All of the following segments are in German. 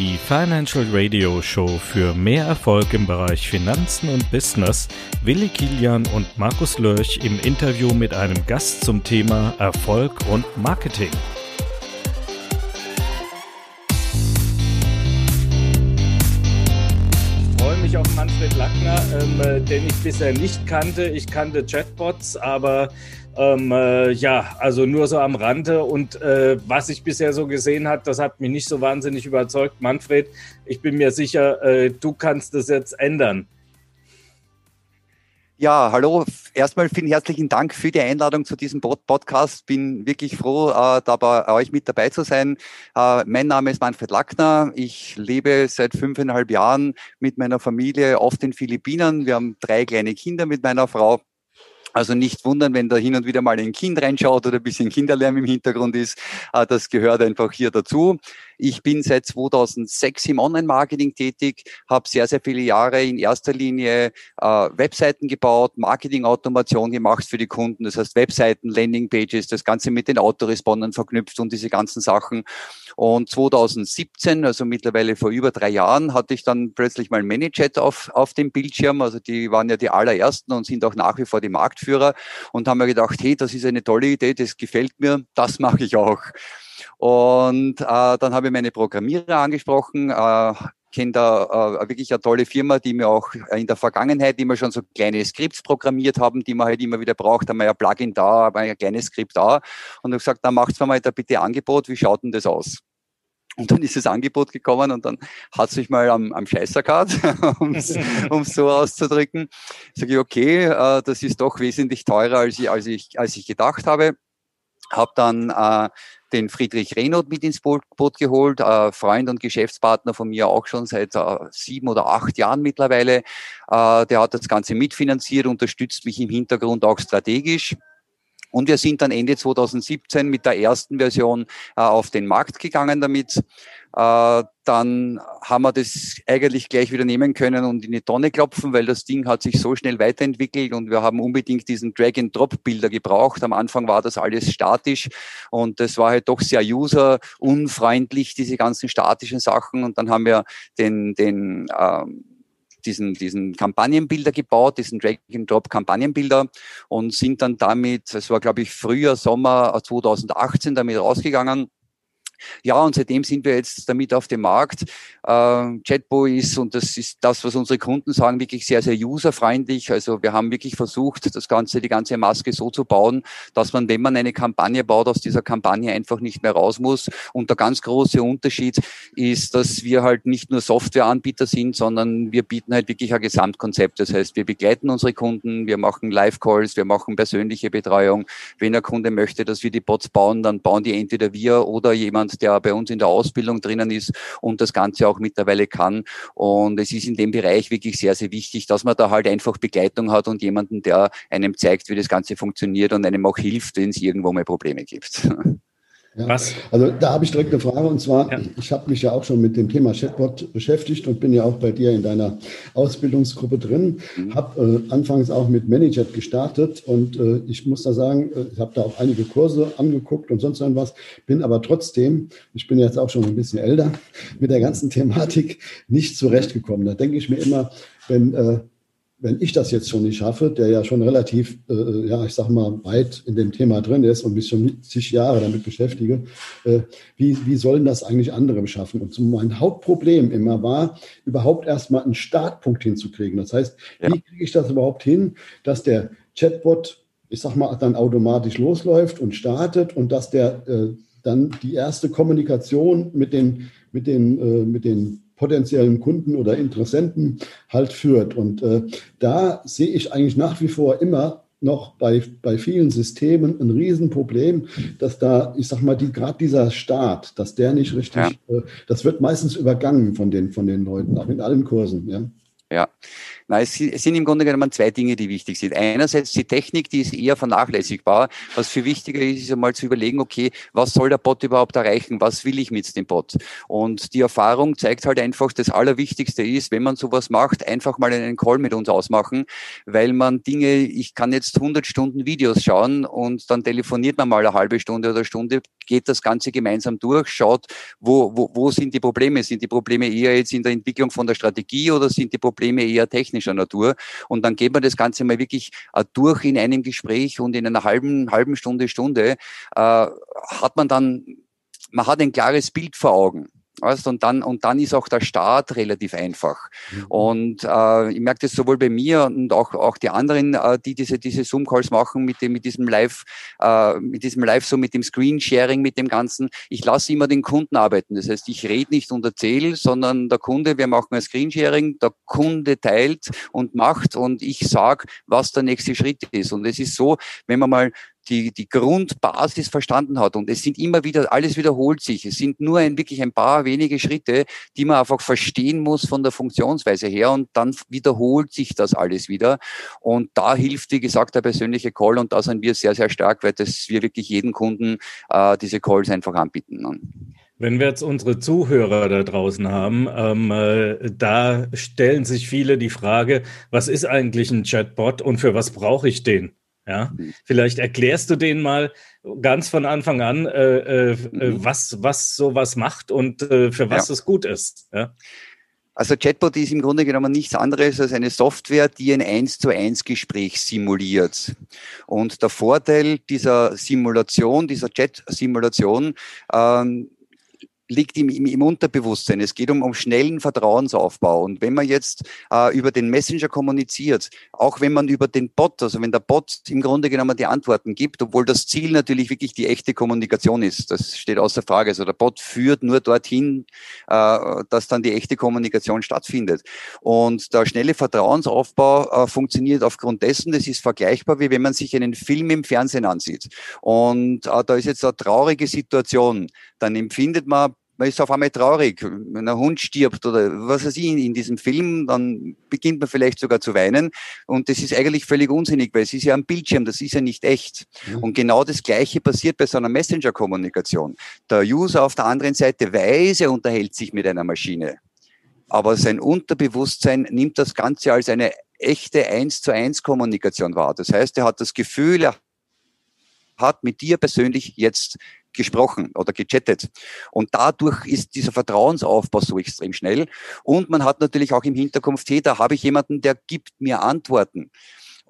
die Financial Radio Show für mehr Erfolg im Bereich Finanzen und Business. Willi Kilian und Markus Lörch im Interview mit einem Gast zum Thema Erfolg und Marketing. Ich freue mich auf Manfred Lackner, ähm, äh, den ich bisher nicht kannte. Ich kannte Chatbots, aber ähm, äh, ja, also nur so am Rande. Und äh, was ich bisher so gesehen habe, das hat mich nicht so wahnsinnig überzeugt. Manfred, ich bin mir sicher, äh, du kannst das jetzt ändern. Ja, hallo. Erstmal vielen herzlichen Dank für die Einladung zu diesem Podcast. Bin wirklich froh, äh, da euch mit dabei zu sein. Äh, mein Name ist Manfred Lackner. Ich lebe seit fünfeinhalb Jahren mit meiner Familie auf den Philippinen. Wir haben drei kleine Kinder mit meiner Frau. Also nicht wundern, wenn da hin und wieder mal ein Kind reinschaut oder ein bisschen Kinderlärm im Hintergrund ist. Äh, das gehört einfach hier dazu. Ich bin seit 2006 im Online-Marketing tätig, habe sehr, sehr viele Jahre in erster Linie äh, Webseiten gebaut, Marketing-Automation gemacht für die Kunden, das heißt Webseiten, Landing-Pages, das Ganze mit den Autorespondern verknüpft und diese ganzen Sachen. Und 2017, also mittlerweile vor über drei Jahren, hatte ich dann plötzlich mal ManyChat auf, auf dem Bildschirm. Also die waren ja die allerersten und sind auch nach wie vor die Marktführer und haben mir gedacht, hey, das ist eine tolle Idee, das gefällt mir, das mache ich auch. Und äh, dann habe ich meine Programmierer angesprochen, äh, kenne da äh, wirklich eine tolle Firma, die mir auch in der Vergangenheit immer schon so kleine Skripts programmiert haben, die man halt immer wieder braucht. Da haben wir ja Plugin da, aber ein kleines Skript da. Und habe gesagt, dann macht's mir mal da bitte Angebot, wie schaut denn das aus? Und dann ist das Angebot gekommen und dann hat sich mal am, am Scheißer gehabt, um es so auszudrücken. Sage ich, okay, äh, das ist doch wesentlich teurer, als ich, als ich, als ich gedacht habe. Habe dann äh, den Friedrich Rehnold mit ins Boot, Boot geholt, äh, Freund und Geschäftspartner von mir auch schon seit äh, sieben oder acht Jahren mittlerweile. Äh, der hat das Ganze mitfinanziert, unterstützt mich im Hintergrund auch strategisch. Und wir sind dann Ende 2017 mit der ersten Version äh, auf den Markt gegangen damit. Äh, dann haben wir das eigentlich gleich wieder nehmen können und in die Tonne klopfen, weil das Ding hat sich so schnell weiterentwickelt und wir haben unbedingt diesen Drag-and-Drop-Bilder gebraucht. Am Anfang war das alles statisch und das war halt doch sehr user-unfreundlich, diese ganzen statischen Sachen. Und dann haben wir den, den ähm, diesen, diesen Kampagnenbilder gebaut, diesen Drag-and-Drop-Kampagnenbilder und sind dann damit, es war glaube ich Frühjahr, Sommer 2018 damit rausgegangen ja, und seitdem sind wir jetzt damit auf dem Markt. Äh, Chatbo ist, und das ist das, was unsere Kunden sagen, wirklich sehr, sehr userfreundlich. Also wir haben wirklich versucht, das Ganze, die ganze Maske so zu bauen, dass man, wenn man eine Kampagne baut, aus dieser Kampagne einfach nicht mehr raus muss. Und der ganz große Unterschied ist, dass wir halt nicht nur Softwareanbieter sind, sondern wir bieten halt wirklich ein Gesamtkonzept. Das heißt, wir begleiten unsere Kunden, wir machen Live-Calls, wir machen persönliche Betreuung. Wenn der Kunde möchte, dass wir die Bots bauen, dann bauen die entweder wir oder jemand jemand, der bei uns in der Ausbildung drinnen ist und das Ganze auch mittlerweile kann. Und es ist in dem Bereich wirklich sehr, sehr wichtig, dass man da halt einfach Begleitung hat und jemanden, der einem zeigt, wie das Ganze funktioniert und einem auch hilft, wenn es irgendwo mal Probleme gibt. Ja. Was? Also da habe ich direkt eine Frage und zwar, ja. ich habe mich ja auch schon mit dem Thema Chatbot beschäftigt und bin ja auch bei dir in deiner Ausbildungsgruppe drin. Mhm. Habe äh, anfangs auch mit ManyChat gestartet und äh, ich muss da sagen, äh, ich habe da auch einige Kurse angeguckt und sonst irgendwas, bin aber trotzdem, ich bin jetzt auch schon ein bisschen älter, mit der ganzen Thematik nicht zurechtgekommen. Da denke ich mir immer, wenn äh, wenn ich das jetzt schon nicht schaffe, der ja schon relativ, äh, ja, ich sag mal, weit in dem Thema drin ist und mich schon zig Jahre damit beschäftige, äh, wie, wie sollen das eigentlich andere schaffen? Und so mein Hauptproblem immer war, überhaupt erstmal einen Startpunkt hinzukriegen. Das heißt, ja. wie kriege ich das überhaupt hin, dass der Chatbot, ich sag mal, dann automatisch losläuft und startet und dass der äh, dann die erste Kommunikation mit den, mit den, äh, mit den potenziellen Kunden oder Interessenten halt führt. Und äh, da sehe ich eigentlich nach wie vor immer noch bei, bei vielen Systemen ein Riesenproblem, dass da, ich sag mal, die, gerade dieser Start, dass der nicht richtig, ja. äh, das wird meistens übergangen von den, von den Leuten, auch in allen Kursen. Ja. Ja, Na, es sind im Grunde genommen zwei Dinge, die wichtig sind. Einerseits die Technik, die ist eher vernachlässigbar. Was viel wichtiger ist, ist einmal zu überlegen, okay, was soll der Bot überhaupt erreichen? Was will ich mit dem Bot? Und die Erfahrung zeigt halt einfach, das Allerwichtigste ist, wenn man sowas macht, einfach mal einen Call mit uns ausmachen, weil man Dinge, ich kann jetzt 100 Stunden Videos schauen und dann telefoniert man mal eine halbe Stunde oder Stunde, geht das Ganze gemeinsam durch, schaut, wo, wo, wo sind die Probleme? Sind die Probleme eher jetzt in der Entwicklung von der Strategie oder sind die Probleme eher technischer Natur? Und dann geht man das Ganze mal wirklich äh, durch in einem Gespräch und in einer halben, halben Stunde, Stunde äh, hat man dann, man hat ein klares Bild vor Augen. Weißt, und dann und dann ist auch der Start relativ einfach. Mhm. Und äh, ich merke das sowohl bei mir und auch auch die anderen, äh, die diese diese Zoom Calls machen mit dem mit diesem Live äh, mit diesem Live so mit dem Screen Sharing mit dem ganzen. Ich lasse immer den Kunden arbeiten. Das heißt, ich rede nicht und erzähle, sondern der Kunde, wir machen ein Screen Sharing, der Kunde teilt und macht und ich sage, was der nächste Schritt ist. Und es ist so, wenn man mal die, die Grundbasis verstanden hat. Und es sind immer wieder, alles wiederholt sich. Es sind nur ein, wirklich ein paar wenige Schritte, die man einfach verstehen muss von der Funktionsweise her. Und dann wiederholt sich das alles wieder. Und da hilft, wie gesagt, der persönliche Call. Und da sind wir sehr, sehr stark, weil das wir wirklich jeden Kunden äh, diese Calls einfach anbieten. Wenn wir jetzt unsere Zuhörer da draußen haben, ähm, äh, da stellen sich viele die Frage, was ist eigentlich ein Chatbot und für was brauche ich den? Ja, mhm. vielleicht erklärst du denen mal ganz von Anfang an, äh, äh, mhm. was, was sowas macht und äh, für was ja. es gut ist. Ja? Also Chatbot ist im Grunde genommen nichts anderes als eine Software, die ein 1 zu 1 Gespräch simuliert. Und der Vorteil dieser Simulation, dieser Chat-Simulation, ähm, liegt im, im, im Unterbewusstsein. Es geht um, um schnellen Vertrauensaufbau. Und wenn man jetzt äh, über den Messenger kommuniziert, auch wenn man über den Bot, also wenn der Bot im Grunde genommen die Antworten gibt, obwohl das Ziel natürlich wirklich die echte Kommunikation ist, das steht außer Frage. Also der Bot führt nur dorthin, äh, dass dann die echte Kommunikation stattfindet. Und der schnelle Vertrauensaufbau äh, funktioniert aufgrund dessen, das ist vergleichbar, wie wenn man sich einen Film im Fernsehen ansieht. Und äh, da ist jetzt eine traurige Situation. Dann empfindet man man ist auf einmal traurig, wenn ein Hund stirbt oder was weiß ich in, diesem Film, dann beginnt man vielleicht sogar zu weinen. Und das ist eigentlich völlig unsinnig, weil es ist ja ein Bildschirm, das ist ja nicht echt. Mhm. Und genau das Gleiche passiert bei so einer Messenger-Kommunikation. Der User auf der anderen Seite weiß, er unterhält sich mit einer Maschine. Aber sein Unterbewusstsein nimmt das Ganze als eine echte eins zu eins Kommunikation wahr. Das heißt, er hat das Gefühl, er hat mit dir persönlich jetzt gesprochen oder gechattet. Und dadurch ist dieser Vertrauensaufbau so extrem schnell. Und man hat natürlich auch im Hinterkopf, hey, da habe ich jemanden, der gibt mir Antworten.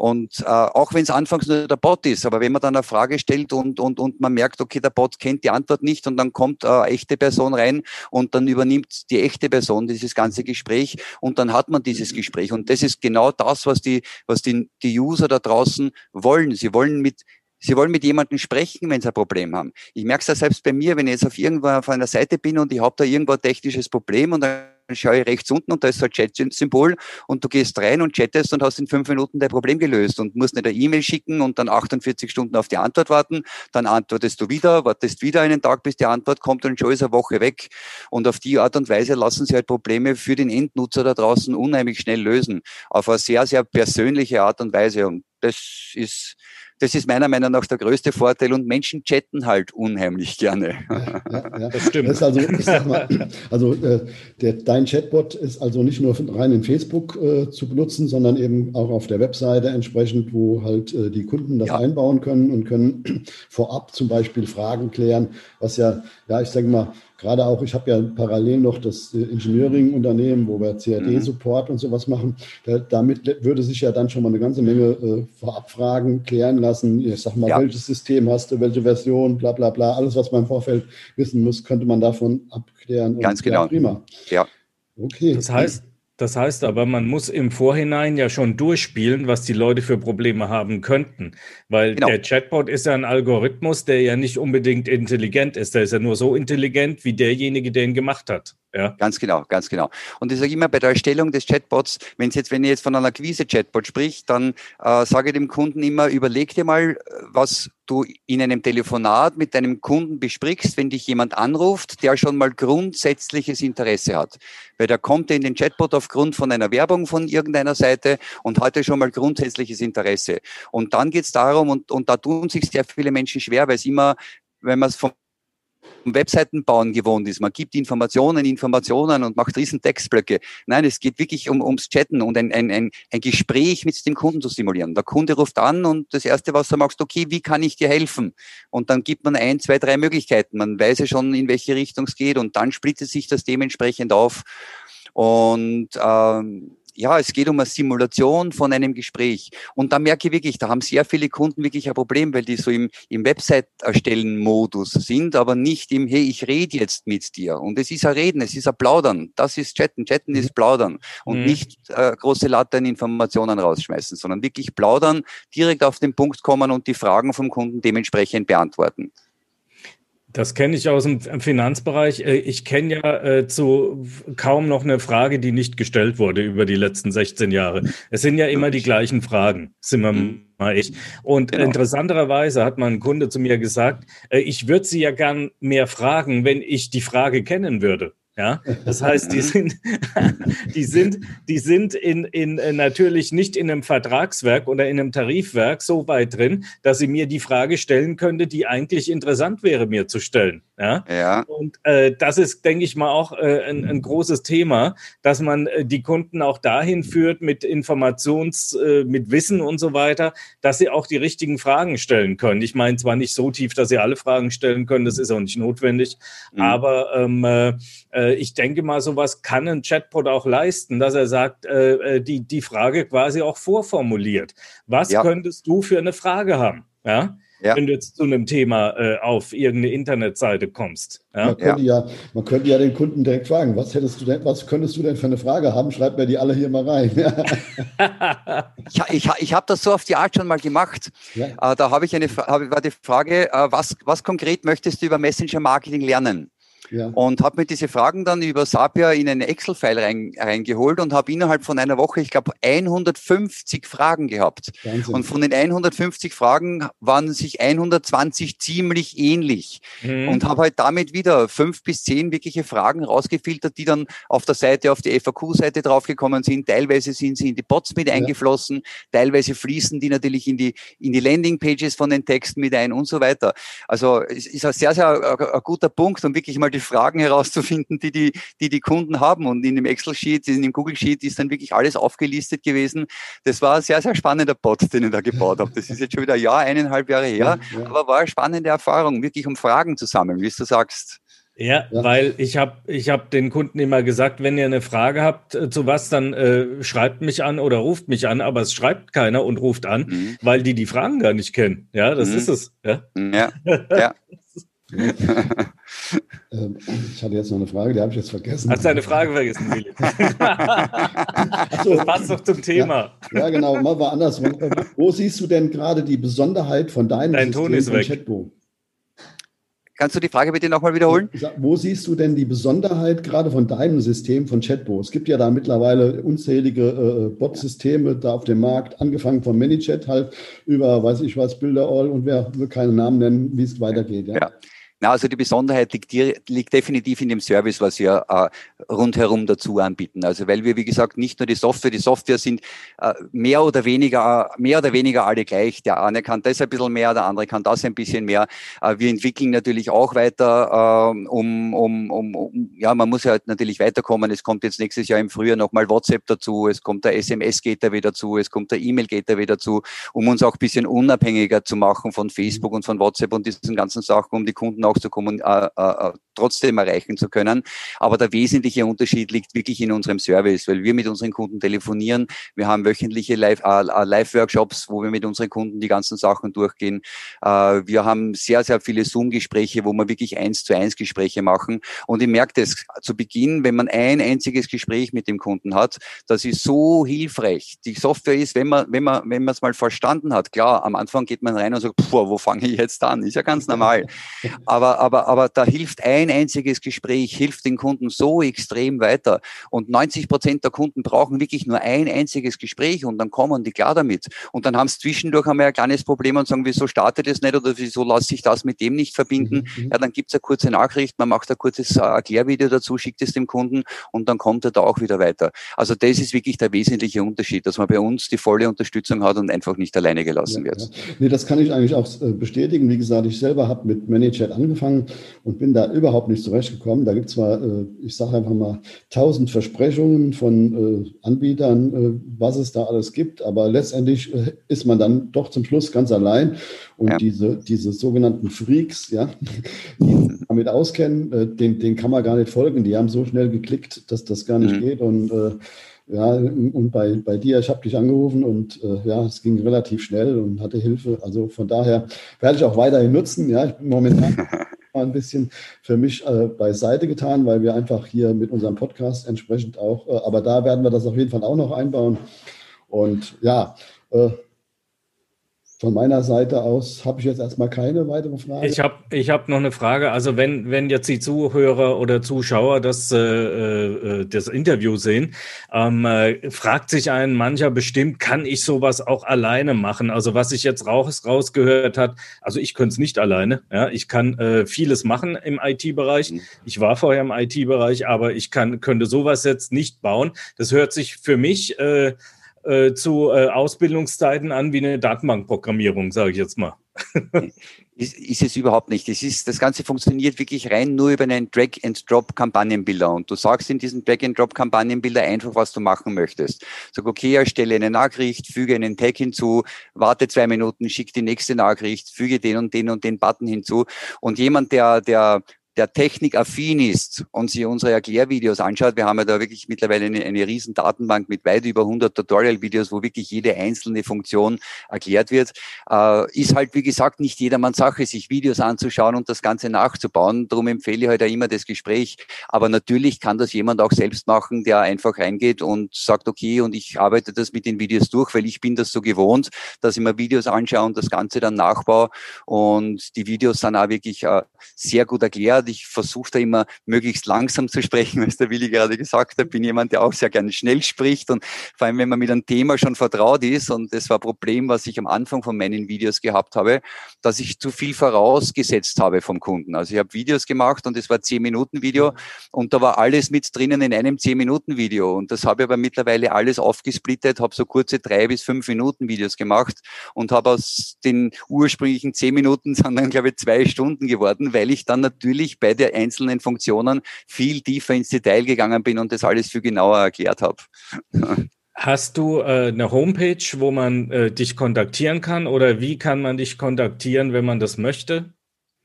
Und äh, auch wenn es anfangs nur der Bot ist, aber wenn man dann eine Frage stellt und, und, und man merkt, okay, der Bot kennt die Antwort nicht und dann kommt eine echte Person rein und dann übernimmt die echte Person dieses ganze Gespräch und dann hat man dieses Gespräch. Und das ist genau das, was die, was die, die User da draußen wollen. Sie wollen mit, Sie wollen mit jemandem sprechen, wenn Sie ein Problem haben. Ich merke es ja selbst bei mir, wenn ich jetzt auf irgendwo auf einer Seite bin und ich habe da irgendwo ein technisches Problem und dann schaue ich rechts unten und da ist so ein Chat-Symbol und du gehst rein und chattest und hast in fünf Minuten dein Problem gelöst und musst nicht eine E-Mail schicken und dann 48 Stunden auf die Antwort warten. Dann antwortest du wieder, wartest wieder einen Tag, bis die Antwort kommt und schon ist eine Woche weg. Und auf die Art und Weise lassen sie halt Probleme für den Endnutzer da draußen unheimlich schnell lösen. Auf eine sehr, sehr persönliche Art und Weise. Und das ist das ist meiner Meinung nach der größte Vorteil und Menschen chatten halt unheimlich gerne. Ja, ja, ja. Das stimmt. Das also, ich sag mal, also äh, der, dein Chatbot ist also nicht nur rein in Facebook äh, zu benutzen, sondern eben auch auf der Webseite entsprechend, wo halt äh, die Kunden das einbauen können und können vorab zum Beispiel Fragen klären, was ja, ja, ich sage mal, gerade auch, ich habe ja parallel noch das äh, Engineering-Unternehmen, wo wir CAD-Support mhm. und sowas machen. Da, damit würde sich ja dann schon mal eine ganze Menge äh, Vorabfragen klären lassen. Ich sag mal, ja. welches System hast du, welche Version, bla bla bla. Alles, was man im Vorfeld wissen muss, könnte man davon abklären. Ganz genau. Ja, prima. Ja. Okay. Das heißt, das heißt aber, man muss im Vorhinein ja schon durchspielen, was die Leute für Probleme haben könnten. Weil genau. der Chatbot ist ja ein Algorithmus, der ja nicht unbedingt intelligent ist. Der ist ja nur so intelligent wie derjenige, der ihn gemacht hat. Ja. Ganz genau, ganz genau. Und ich sage immer bei der Erstellung des Chatbots, wenn jetzt, wenn ich jetzt von einer Akquise-Chatbot spricht, dann äh, sage ich dem Kunden immer, überleg dir mal, was du in einem Telefonat mit deinem Kunden besprichst, wenn dich jemand anruft, der schon mal grundsätzliches Interesse hat. Weil der kommt in den Chatbot aufgrund von einer Werbung von irgendeiner Seite und hatte schon mal grundsätzliches Interesse. Und dann geht es darum, und, und da tun sich sehr viele Menschen schwer, weil es immer wenn man es vom Webseiten bauen gewohnt ist. Man gibt Informationen, Informationen und macht riesen Textblöcke. Nein, es geht wirklich um, ums Chatten und ein, ein, ein, ein Gespräch mit dem Kunden zu simulieren. Der Kunde ruft an und das Erste, was er macht, okay, wie kann ich dir helfen? Und dann gibt man ein, zwei, drei Möglichkeiten. Man weiß ja schon, in welche Richtung es geht und dann splittet sich das dementsprechend auf. Und ähm, ja, es geht um eine Simulation von einem Gespräch. Und da merke ich wirklich, da haben sehr viele Kunden wirklich ein Problem, weil die so im, im Website-Erstellen-Modus sind, aber nicht im, hey, ich rede jetzt mit dir. Und es ist ein Reden, es ist ein Plaudern. Das ist Chatten. Chatten ist mhm. Plaudern. Und mhm. nicht äh, große Latte Informationen rausschmeißen, sondern wirklich plaudern, direkt auf den Punkt kommen und die Fragen vom Kunden dementsprechend beantworten. Das kenne ich aus dem Finanzbereich. Äh, ich kenne ja äh, zu kaum noch eine Frage, die nicht gestellt wurde über die letzten 16 Jahre. Es sind ja immer die gleichen Fragen, sind wir mhm. mal ich. Und genau. interessanterweise hat mein Kunde zu mir gesagt, äh, ich würde Sie ja gern mehr fragen, wenn ich die Frage kennen würde. Ja, das heißt, die sind, die sind, die sind in, in, äh, natürlich nicht in einem Vertragswerk oder in einem Tarifwerk so weit drin, dass sie mir die Frage stellen könnte, die eigentlich interessant wäre, mir zu stellen. Ja. ja. Und äh, das ist, denke ich mal, auch äh, ein, ein großes Thema, dass man äh, die Kunden auch dahin führt mit Informations, äh, mit Wissen und so weiter, dass sie auch die richtigen Fragen stellen können. Ich meine zwar nicht so tief, dass sie alle Fragen stellen können, das ist auch nicht notwendig, mhm. aber ähm, äh, ich denke mal, sowas kann ein Chatbot auch leisten, dass er sagt, äh, äh, die, die Frage quasi auch vorformuliert. Was ja. könntest du für eine Frage haben? Ja. Ja. wenn du jetzt zu einem Thema äh, auf irgendeine Internetseite kommst. Ja? Man, könnte ja. ja. man könnte ja den Kunden direkt fragen, was hättest du denn, was könntest du denn für eine Frage haben? Schreib mir die alle hier mal rein. ich ich, ich habe das so auf die Art schon mal gemacht. Ja. Äh, da habe ich eine hab, war die Frage, äh, was, was konkret möchtest du über Messenger-Marketing lernen? Ja. Und habe mir diese Fragen dann über Sapia in einen Excel-File rein, reingeholt und habe innerhalb von einer Woche, ich glaube, 150 Fragen gehabt. Wahnsinn. Und von den 150 Fragen waren sich 120 ziemlich ähnlich. Mhm. Und habe halt damit wieder fünf bis zehn wirkliche Fragen rausgefiltert, die dann auf der Seite, auf die FAQ-Seite draufgekommen sind. Teilweise sind sie in die Bots mit eingeflossen, ja. teilweise fließen die natürlich in die, in die Landing-Pages von den Texten mit ein und so weiter. Also es ist ein sehr, sehr ein, ein guter Punkt, um wirklich mal die Fragen herauszufinden, die die, die, die Kunden haben. Und in dem Excel-Sheet, in dem Google-Sheet ist dann wirklich alles aufgelistet gewesen. Das war ein sehr, sehr spannender Bot, den ich da gebaut habe. Das ist jetzt schon wieder ein Jahr, eineinhalb Jahre her, ja, ja. aber war eine spannende Erfahrung, wirklich um Fragen zu sammeln, wie du sagst. Ja, ja, weil ich habe ich hab den Kunden immer gesagt, wenn ihr eine Frage habt äh, zu was, dann äh, schreibt mich an oder ruft mich an, aber es schreibt keiner und ruft an, mhm. weil die die Fragen gar nicht kennen. Ja, das mhm. ist es. Ja, ja. ja. Ähm, ich hatte jetzt noch eine Frage, die habe ich jetzt vergessen. Hast du eine Frage vergessen, Willi? das passt doch zum Thema. Ja, ja genau, mal war anders. Wo siehst du denn gerade die Besonderheit von deinem Dein System Ton ist weg. Chatbo? Kannst du die Frage bitte nochmal wiederholen? Wo siehst du denn die Besonderheit gerade von deinem System von Chatbo? Es gibt ja da mittlerweile unzählige äh, Bot-Systeme da auf dem Markt, angefangen von ManyChat halt über, weiß ich was, Bilderall und wer will keinen Namen nennen, wie es weitergeht. Ja. ja. Na, also die Besonderheit liegt, liegt definitiv in dem Service, was wir äh, rundherum dazu anbieten. Also weil wir, wie gesagt, nicht nur die Software, die Software sind äh, mehr oder weniger, mehr oder weniger alle gleich. Der eine kann das ein bisschen mehr, der andere kann das ein bisschen mehr. Äh, wir entwickeln natürlich auch weiter, äh, um, um, um, um, ja, man muss halt natürlich weiterkommen. Es kommt jetzt nächstes Jahr im Frühjahr nochmal WhatsApp dazu, es kommt der SMS-Gateway dazu, es kommt der E-Mail-Gateway dazu, um uns auch ein bisschen unabhängiger zu machen von Facebook und von WhatsApp und diesen ganzen Sachen, um die Kunden auch zu kommen, äh, äh, äh, trotzdem erreichen zu können. Aber der wesentliche Unterschied liegt wirklich in unserem Service, weil wir mit unseren Kunden telefonieren. Wir haben wöchentliche Live-Workshops, äh, wo wir mit unseren Kunden die ganzen Sachen durchgehen. Äh, wir haben sehr, sehr viele Zoom-Gespräche, wo wir wirklich eins zu eins Gespräche machen. Und ich merke das zu Beginn, wenn man ein einziges Gespräch mit dem Kunden hat, das ist so hilfreich. Die Software ist, wenn man, wenn man, wenn man es mal verstanden hat, klar, am Anfang geht man rein und sagt, puh, wo fange ich jetzt an? Ist ja ganz normal. Aber, aber, aber da hilft ein einziges Gespräch, hilft den Kunden so extrem weiter. Und 90 Prozent der Kunden brauchen wirklich nur ein einziges Gespräch und dann kommen die klar damit. Und dann haben sie zwischendurch einmal ein kleines Problem und sagen, wieso startet es nicht oder wieso lasse ich das mit dem nicht verbinden? Mhm. mhm. Ja, dann gibt es eine kurze Nachricht, man macht ein kurzes äh, Erklärvideo dazu, schickt es dem Kunden und dann kommt er da auch wieder weiter. Also das ist wirklich der wesentliche Unterschied, dass man bei uns die volle Unterstützung hat und einfach nicht alleine gelassen ja, wird. Ja. Nee, das kann ich eigentlich auch äh, bestätigen. Wie gesagt, ich selber habe mit ManyChat angefangen und bin da überhaupt nicht zurechtgekommen. Da gibt es zwar, äh, ich sage einfach mal, tausend Versprechungen von Anbietern, was es da alles gibt, aber letztendlich ist man dann doch zum Schluss ganz allein. Und ja. diese, diese sogenannten Freaks, ja, die damit auskennen, den, den kann man gar nicht folgen. Die haben so schnell geklickt, dass das gar nicht mhm. geht. Und äh, ja, und bei, bei dir, ich habe dich angerufen und äh, ja, es ging relativ schnell und hatte Hilfe. Also von daher werde ich auch weiterhin nutzen. Ja, ich bin momentan ein bisschen für mich äh, beiseite getan, weil wir einfach hier mit unserem Podcast entsprechend auch, äh, aber da werden wir das auf jeden Fall auch noch einbauen. Und ja, äh, von meiner Seite aus habe ich jetzt erstmal keine weitere Frage. Ich habe ich hab noch eine Frage. Also wenn, wenn jetzt die Zuhörer oder Zuschauer das, äh, äh, das Interview sehen, ähm, äh, fragt sich ein mancher bestimmt, kann ich sowas auch alleine machen? Also was ich jetzt raus, rausgehört hat, also ich könnte es nicht alleine. Ja, ich kann äh, vieles machen im IT-Bereich. Mhm. Ich war vorher im IT-Bereich, aber ich kann, könnte sowas jetzt nicht bauen. Das hört sich für mich äh, äh, zu äh, Ausbildungszeiten an wie eine Datenbankprogrammierung, sage ich jetzt mal. ist, ist, es überhaupt nicht. Es ist, das Ganze funktioniert wirklich rein nur über einen Drag-and-Drop-Kampagnenbilder. Und du sagst in diesem Drag-and-Drop-Kampagnenbilder einfach, was du machen möchtest. Sag, okay, erstelle eine Nachricht, füge einen Tag hinzu, warte zwei Minuten, schick die nächste Nachricht, füge den und den und den Button hinzu. Und jemand, der, der der technikaffin ist und sich unsere Erklärvideos anschaut, wir haben ja da wirklich mittlerweile eine, eine riesen Datenbank mit weit über 100 Tutorial-Videos, wo wirklich jede einzelne Funktion erklärt wird, äh, ist halt, wie gesagt, nicht jedermanns Sache, sich Videos anzuschauen und das Ganze nachzubauen. Darum empfehle ich halt immer das Gespräch. Aber natürlich kann das jemand auch selbst machen, der einfach reingeht und sagt, okay, und ich arbeite das mit den Videos durch, weil ich bin das so gewohnt, dass ich mir Videos anschaue und das Ganze dann nachbaue. Und die Videos sind auch wirklich äh, sehr gut erklärt erklärt. Ich versuche da immer möglichst langsam zu sprechen, was der Willi gerade gesagt hat. Bin jemand, der auch sehr gerne schnell spricht und vor allem, wenn man mit einem Thema schon vertraut ist und das war ein Problem, was ich am Anfang von meinen Videos gehabt habe, dass ich zu viel vorausgesetzt habe vom Kunden. Also ich habe Videos gemacht und es war zehn Minuten Video und da war alles mit drinnen in einem zehn Minuten Video und das habe ich aber mittlerweile alles aufgesplittet, habe so kurze drei bis fünf Minuten Videos gemacht und habe aus den ursprünglichen zehn Minuten sind dann glaube ich zwei Stunden geworden, weil ich dann natürlich ich bei den einzelnen Funktionen viel tiefer ins Detail gegangen bin und das alles viel genauer erklärt habe. Hast du äh, eine Homepage, wo man äh, dich kontaktieren kann oder wie kann man dich kontaktieren, wenn man das möchte?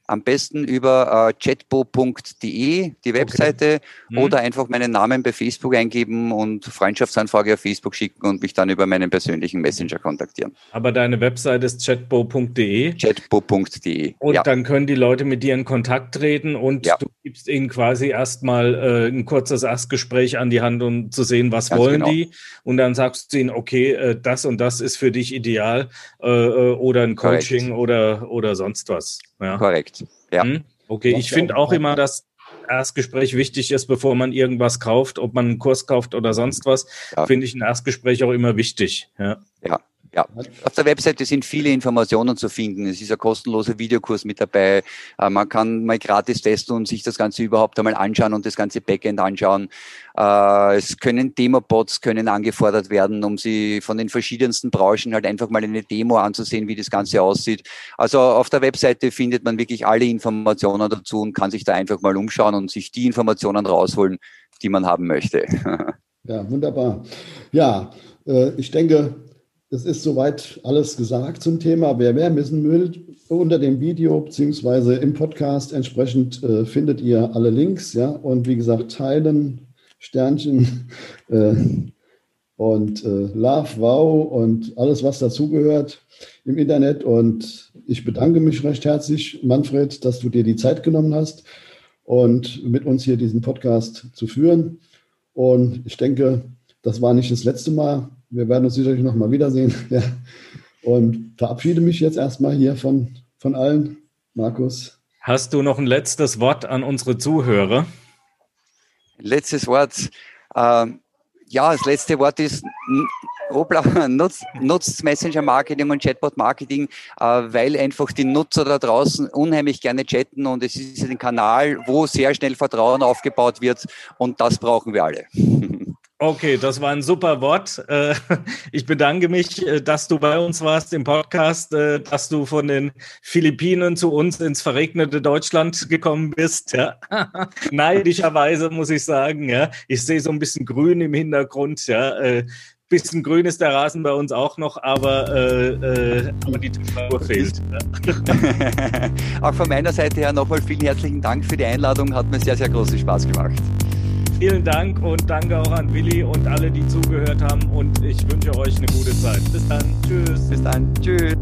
Am besten über äh, chatbo.de, die Webseite, okay. mhm. oder einfach meinen Namen bei Facebook eingeben und Freundschaftsanfrage auf Facebook schicken und mich dann über meinen persönlichen Messenger kontaktieren. Aber deine Webseite ist chatbo.de? Chatbo.de. Und ja. dann können die Leute mit dir in Kontakt treten und ja. du gibst ihnen quasi erstmal äh, ein kurzes Erstgespräch an die Hand, um zu sehen, was Ganz wollen genau. die. Und dann sagst du ihnen, okay, äh, das und das ist für dich ideal äh, äh oder ein Coaching oder, oder sonst was. Ja. Korrekt. Ja. Hm? Okay, ich finde auch immer, dass Erstgespräch wichtig ist, bevor man irgendwas kauft, ob man einen Kurs kauft oder sonst was, ja. finde ich ein Erstgespräch auch immer wichtig. Ja. ja. Ja, auf der Webseite sind viele Informationen zu finden. Es ist ein kostenloser Videokurs mit dabei. Äh, man kann mal gratis testen und sich das Ganze überhaupt einmal anschauen und das ganze Backend anschauen. Äh, es können Demo-Bots können angefordert werden, um sie von den verschiedensten Branchen halt einfach mal eine Demo anzusehen, wie das Ganze aussieht. Also auf der Webseite findet man wirklich alle Informationen dazu und kann sich da einfach mal umschauen und sich die Informationen rausholen, die man haben möchte. Ja, wunderbar. Ja, äh, ich denke, es ist soweit alles gesagt zum Thema. Wer mehr wissen will, unter dem Video bzw. im Podcast entsprechend äh, findet ihr alle Links. Ja? Und wie gesagt, teilen, Sternchen äh, und äh, Love, Wow und alles, was dazugehört im Internet. Und ich bedanke mich recht herzlich, Manfred, dass du dir die Zeit genommen hast und mit uns hier diesen Podcast zu führen. Und ich denke, das war nicht das letzte Mal. Wir werden uns sicherlich noch mal wiedersehen. Ja. Und verabschiede mich jetzt erstmal hier von, von allen. Markus. Hast du noch ein letztes Wort an unsere Zuhörer? Letztes Wort. Ähm, ja, das letzte Wort ist, Obla nutzt, nutzt Messenger-Marketing und Chatbot-Marketing, äh, weil einfach die Nutzer da draußen unheimlich gerne chatten und es ist ein Kanal, wo sehr schnell Vertrauen aufgebaut wird und das brauchen wir alle. Okay, das war ein super Wort. Äh, ich bedanke mich, äh, dass du bei uns warst im Podcast, äh, dass du von den Philippinen zu uns ins verregnete Deutschland gekommen bist. Ja. Neidischerweise muss ich sagen. Ja. Ich sehe so ein bisschen Grün im Hintergrund. Ja bisschen grün ist der Rasen bei uns auch noch, aber, äh, äh, aber die Temperatur fehlt. auch von meiner Seite her nochmal vielen herzlichen Dank für die Einladung. Hat mir sehr, sehr großen Spaß gemacht. Vielen Dank und danke auch an Willi und alle, die zugehört haben. Und ich wünsche euch eine gute Zeit. Bis dann. Tschüss. Bis dann. Tschüss.